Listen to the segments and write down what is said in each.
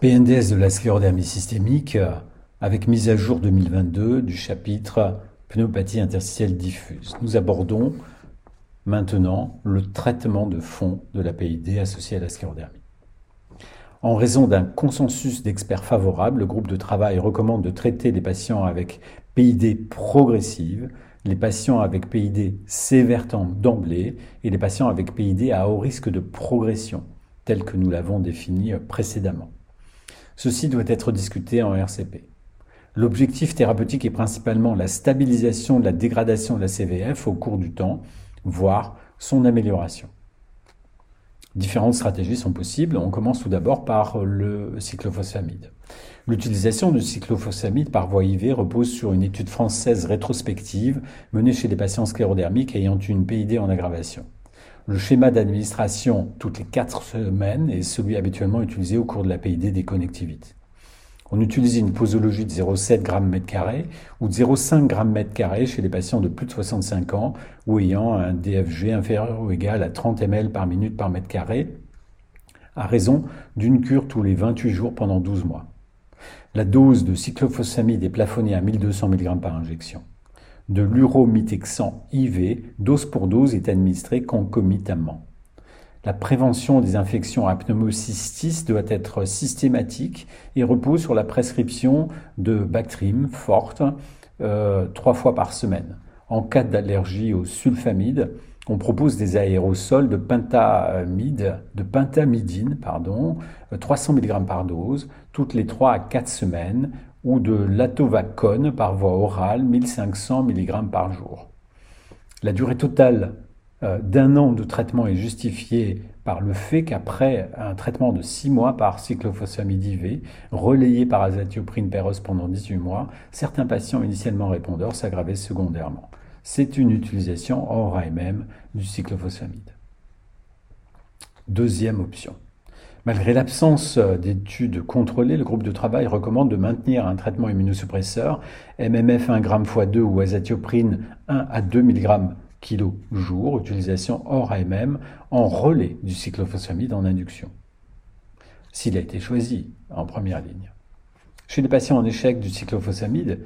PNDS de la sclérodermie systémique euh, avec mise à jour 2022 du chapitre pneumopathie interstitielle diffuse. Nous abordons maintenant le traitement de fond de la PID associé à la sclérodermie. En raison d'un consensus d'experts favorables, le groupe de travail recommande de traiter les patients avec PID progressive, les patients avec PID sévère d'emblée et les patients avec PID à haut risque de progression, tel que nous l'avons défini précédemment. Ceci doit être discuté en RCP. L'objectif thérapeutique est principalement la stabilisation de la dégradation de la CVF au cours du temps, voire son amélioration. Différentes stratégies sont possibles. On commence tout d'abord par le cyclophosphamide. L'utilisation du cyclophosphamide par voie IV repose sur une étude française rétrospective menée chez des patients sclérodermiques ayant une PID en aggravation. Le schéma d'administration toutes les 4 semaines est celui habituellement utilisé au cours de la PID des connectivités. On utilise une posologie de 0,7 g/m2 ou de 0,5 g/m2 chez les patients de plus de 65 ans ou ayant un DFG inférieur ou égal à 30 ml par minute par mètre carré, à raison d'une cure tous les 28 jours pendant 12 mois. La dose de cyclophosphamide est plafonnée à 1200 mg par injection de l'uromitexan IV, dose pour dose, est administrée concomitamment. La prévention des infections à pneumocystis doit être systématique et repose sur la prescription de Bactrim forte euh, trois fois par semaine. En cas d'allergie au sulfamide, on propose des aérosols de pentamide, de pentamidine, pardon, 300 euh, mg par dose, toutes les 3 à 4 semaines, ou de l'atovacone par voie orale 1500 mg par jour. La durée totale d'un an de traitement est justifiée par le fait qu'après un traitement de 6 mois par cyclophosphamide IV, relayé par azatioprine péros pendant 18 mois, certains patients initialement répondeurs s'aggravaient secondairement. C'est une utilisation hors AMM du cyclophosphamide. Deuxième option. Malgré l'absence euh, d'études contrôlées, le groupe de travail recommande de maintenir un traitement immunosuppresseur, MMF 1 g x 2 ou azatioprine 1 à 2 mg kg jour, utilisation hors AMM, en relais du cyclophosphamide en induction. S'il a été choisi en première ligne. Chez les patients en échec du cyclophosphamide,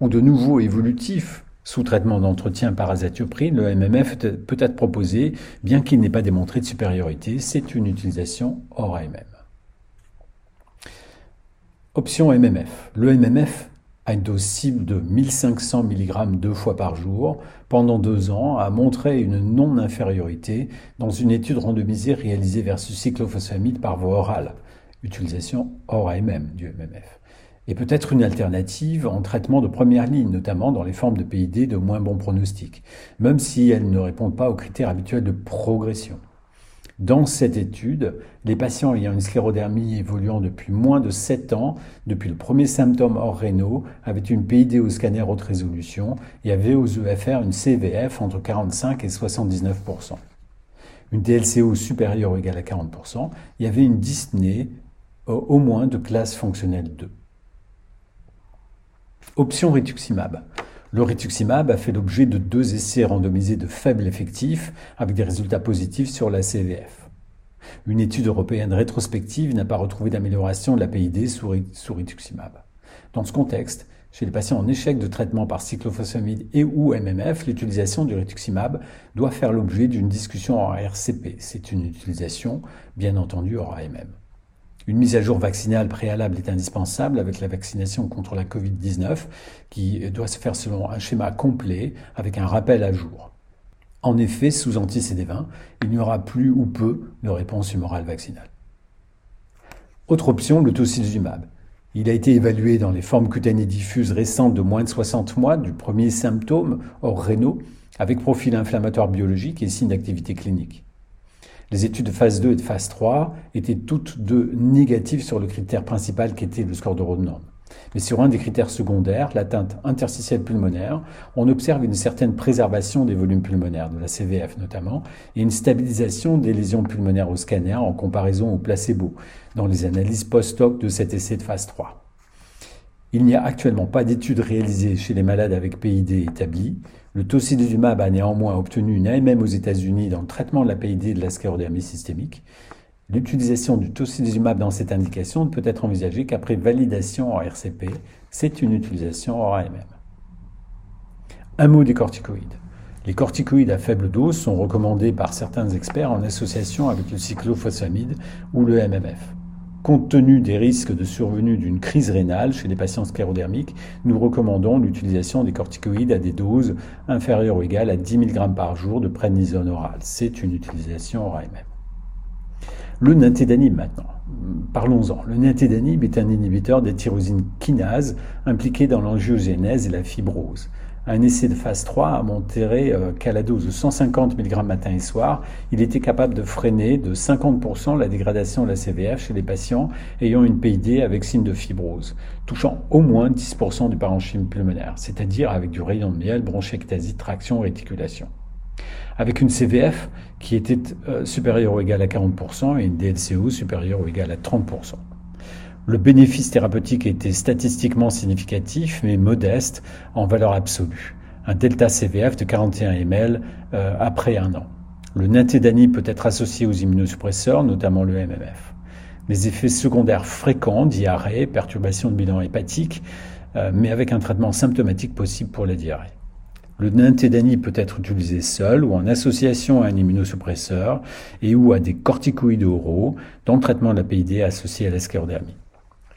ou de nouveau évolutifs sous traitement d'entretien par azatioprine, le MMF peut être proposé, bien qu'il n'ait pas démontré de supériorité. C'est une utilisation hors AMM. Option MMF. Le MMF a une dose cible de 1500 mg deux fois par jour pendant deux ans, a montré une non-infériorité dans une étude randomisée réalisée versus cyclophosphamide par voie orale. Utilisation hors AMM du MMF et peut être une alternative en traitement de première ligne, notamment dans les formes de PID de moins bon pronostic, même si elles ne répondent pas aux critères habituels de progression. Dans cette étude, les patients ayant une sclérodermie évoluant depuis moins de 7 ans, depuis le premier symptôme hors rénaux, avaient une PID au scanner haute résolution et avaient aux EFR une CVF entre 45 et 79% une DLCO supérieure ou égale à 40%, il y avait une dyspnée au moins de classe fonctionnelle 2. Option rituximab. Le rituximab a fait l'objet de deux essais randomisés de faible effectif avec des résultats positifs sur la CVF. Une étude européenne rétrospective n'a pas retrouvé d'amélioration de la PID sous, rituximab. Dans ce contexte, chez les patients en échec de traitement par cyclophosphamide et ou MMF, l'utilisation du rituximab doit faire l'objet d'une discussion en RCP. C'est une utilisation, bien entendu, hors AMM. Une mise à jour vaccinale préalable est indispensable avec la vaccination contre la Covid-19 qui doit se faire selon un schéma complet avec un rappel à jour. En effet, sous anti-CD20, il n'y aura plus ou peu de réponse humorale vaccinale. Autre option, le tocilizumab. Il a été évalué dans les formes cutanées diffuses récentes de moins de 60 mois du premier symptôme hors rénaux avec profil inflammatoire biologique et signe d'activité clinique. Les études de phase 2 et de phase 3 étaient toutes deux négatives sur le critère principal qui était le score de Rodnan. Mais sur un des critères secondaires, l'atteinte interstitielle pulmonaire, on observe une certaine préservation des volumes pulmonaires, de la CVF notamment, et une stabilisation des lésions pulmonaires au scanner en comparaison au placebo, dans les analyses post-hoc de cet essai de phase 3. Il n'y a actuellement pas d'études réalisées chez les malades avec PID établis. Le tocilizumab a néanmoins obtenu une AMM aux États-Unis dans le traitement de la PID et de la sclérodermie systémique. L'utilisation du tocilizumab dans cette indication ne peut être envisagée qu'après validation en RCP. C'est une utilisation hors AMM. Un mot des corticoïdes. Les corticoïdes à faible dose sont recommandés par certains experts en association avec le cyclophosphamide ou le MMF. Compte tenu des risques de survenue d'une crise rénale chez les patients sclérodermiques, nous recommandons l'utilisation des corticoïdes à des doses inférieures ou égales à 10 mg par jour de prénisone orale. C'est une utilisation hors AMM. Le nintédanib maintenant. Parlons-en. Le nintédanib est un inhibiteur des tyrosine kinase impliqué dans l'angiogénèse et la fibrose. Un essai de phase 3 a montré euh, qu'à la dose de 150 mg matin et soir, il était capable de freiner de 50% la dégradation de la CVF chez les patients ayant une PID avec signe de fibrose, touchant au moins 10% du parenchyme pulmonaire, c'est-à-dire avec du rayon de miel, bronchectasie, traction, réticulation. Avec une CVF qui était euh, supérieure ou égale à 40% et une DLCO supérieure ou égale à 30%. Le bénéfice thérapeutique était statistiquement significatif, mais modeste en valeur absolue. Un delta CVF de 41 ml euh, après un an. Le nintédanib peut être associé aux immunosuppresseurs, notamment le MMF. Les effets secondaires fréquents, diarrhée, perturbation de bilan hépatique, euh, mais avec un traitement symptomatique possible pour la diarrhée. Le nintédanib peut être utilisé seul ou en association à un immunosuppresseur et ou à des corticoïdes oraux dans le traitement de la PID associé à la sclérodermie.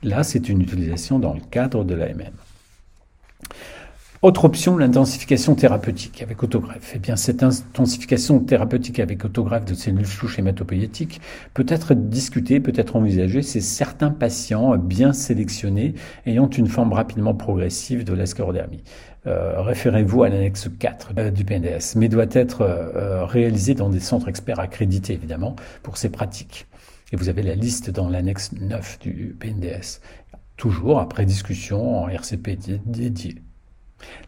Là, c'est une utilisation dans le cadre de l'AMM. Autre option, l'intensification thérapeutique avec autogreffe. Eh bien, cette intensification thérapeutique avec autogreffe de cellules souches hématopoïétiques peut être discutée, peut être envisagée chez certains patients bien sélectionnés ayant une forme rapidement progressive de la sclérodermie. Euh, référez-vous à l'annexe 4 euh, du PNDS, mais doit être euh, réalisé dans des centres experts accrédités, évidemment, pour ces pratiques. Et vous avez la liste dans l'annexe 9 du PNDS, toujours après discussion en RCP dédié.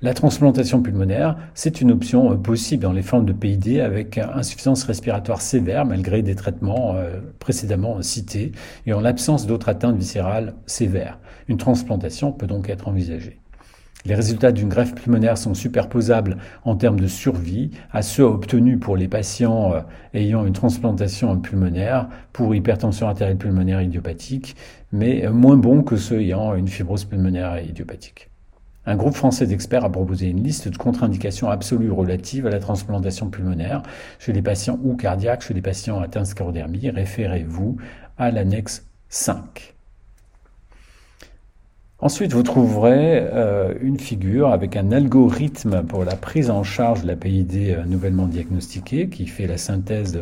La transplantation pulmonaire, c'est une option euh, possible dans les formes de PID avec insuffisance respiratoire sévère malgré des traitements euh, précédemment cités et en l'absence d'autres atteintes viscérales sévères. Une transplantation peut donc être envisagée. Les résultats d'une greffe pulmonaire sont superposables en termes de survie à ceux obtenus pour les patients euh, ayant une transplantation pulmonaire pour hypertension artérielle pulmonaire idiopathique, mais moins bons que ceux ayant une fibrose pulmonaire idiopathique. Un groupe français d'experts a proposé une liste de contre-indications absolues relatives à la transplantation pulmonaire chez les patients ou cardiaques, chez les patients atteints de sclérodermie. Référez-vous à l'annexe 5. Ensuite, vous trouverez euh, une figure avec un algorithme pour la prise en charge de la PID euh, nouvellement diagnostiquée qui fait la synthèse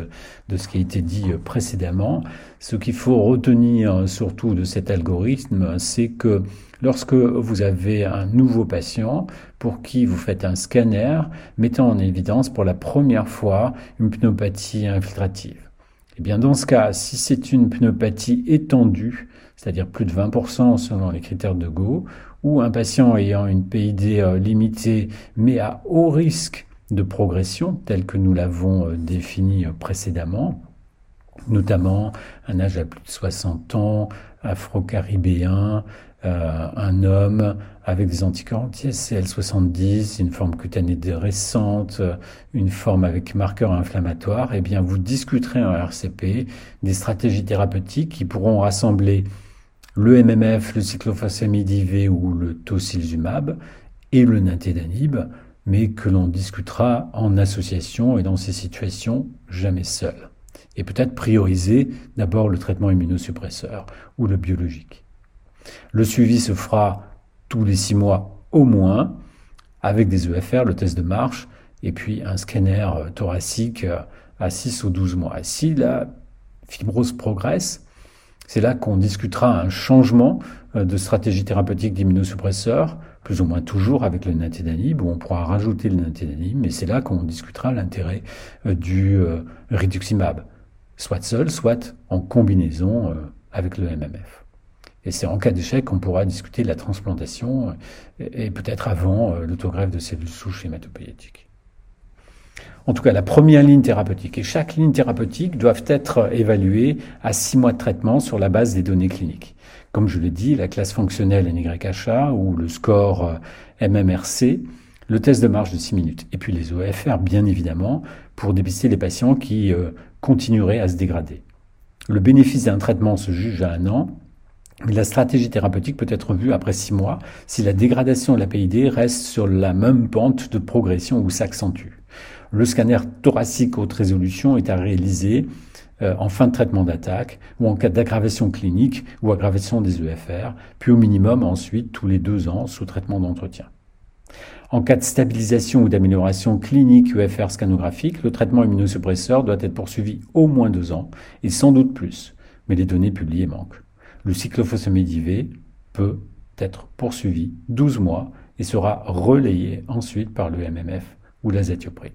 de, ce qui a été dit euh, précédemment. Ce qu'il faut retenir surtout de cet algorithme, c'est que lorsque vous avez un nouveau patient pour qui vous faites un scanner mettant en évidence pour la première fois une pneumopathie infiltrative, eh bien dans ce cas, si c'est une pneumopathie étendue, c'est-à-dire plus de 20% selon les critères de Go, ou un patient ayant une PID euh, limitée mais à haut risque de progression, tel que nous l'avons euh, défini euh, précédemment, notamment un âge à plus de 60 ans, afro-caribéen, un homme avec des anticorps anti-SCL70, une forme cutanée récente, une forme avec marqueur inflammatoire, eh bien vous discuterez en RCP des stratégies thérapeutiques qui pourront rassembler le MMF, le cyclophosphamide IV ou le tocilizumab et le nintédanib, mais que l'on discutera en association et dans ces situations jamais seul. Et peut-être prioriser d'abord le traitement immunosuppresseur ou le biologique. Le suivi se fera tous les six mois au moins, avec des EFR, le test de marche, et puis un scanner thoracique à 6 ou 12 mois. Si la fibrose progresse, c'est là qu'on discutera un changement euh, de stratégie thérapeutique d'immunosuppresseur, plus ou moins toujours avec le nintédanib, où on pourra rajouter le nintédanib, mais c'est là qu'on discutera l'intérêt euh, du euh, rituximab, soit seul, soit en combinaison avec le MMF. Et c'est en cas d'échec qu'on pourra discuter de la transplantation et peut-être avant l'autogreffe de cellules souches hématopoïétiques en tout cas la première ligne thérapeutique. Et chaque ligne thérapeutique doit être évaluée à six mois de traitement sur la base des données cliniques. comme je l'ai dit, la classe fonctionnelle NYHA ou le score euh, MMRC, le test de marche de 6 minutes. Et puis les OFR, bien évidemment, pour dépister les patients qui euh, continueraient à se dégrader. Le bénéfice d'un traitement se juge à un an, mais la stratégie thérapeutique peut être vue après 6 mois si la dégradation de la PID reste sur la même pente de progression ou s'accentue. Le scanner thoracique haute résolution est à réaliser euh, en fin de traitement d'attaque ou en cas d'aggravation clinique ou aggravation des EFR, puis au minimum ensuite tous les deux ans sous traitement d'entretien. En cas de stabilisation ou d'amélioration clinique EFR scanographique, le traitement immunosuppresseur doit être poursuivi au moins deux ans et sans doute plus, mais les données publiées manquent. Le cyclophosphamide peut être poursuivi 12 mois et sera relayé ensuite par le MMF ou l'azatioprine.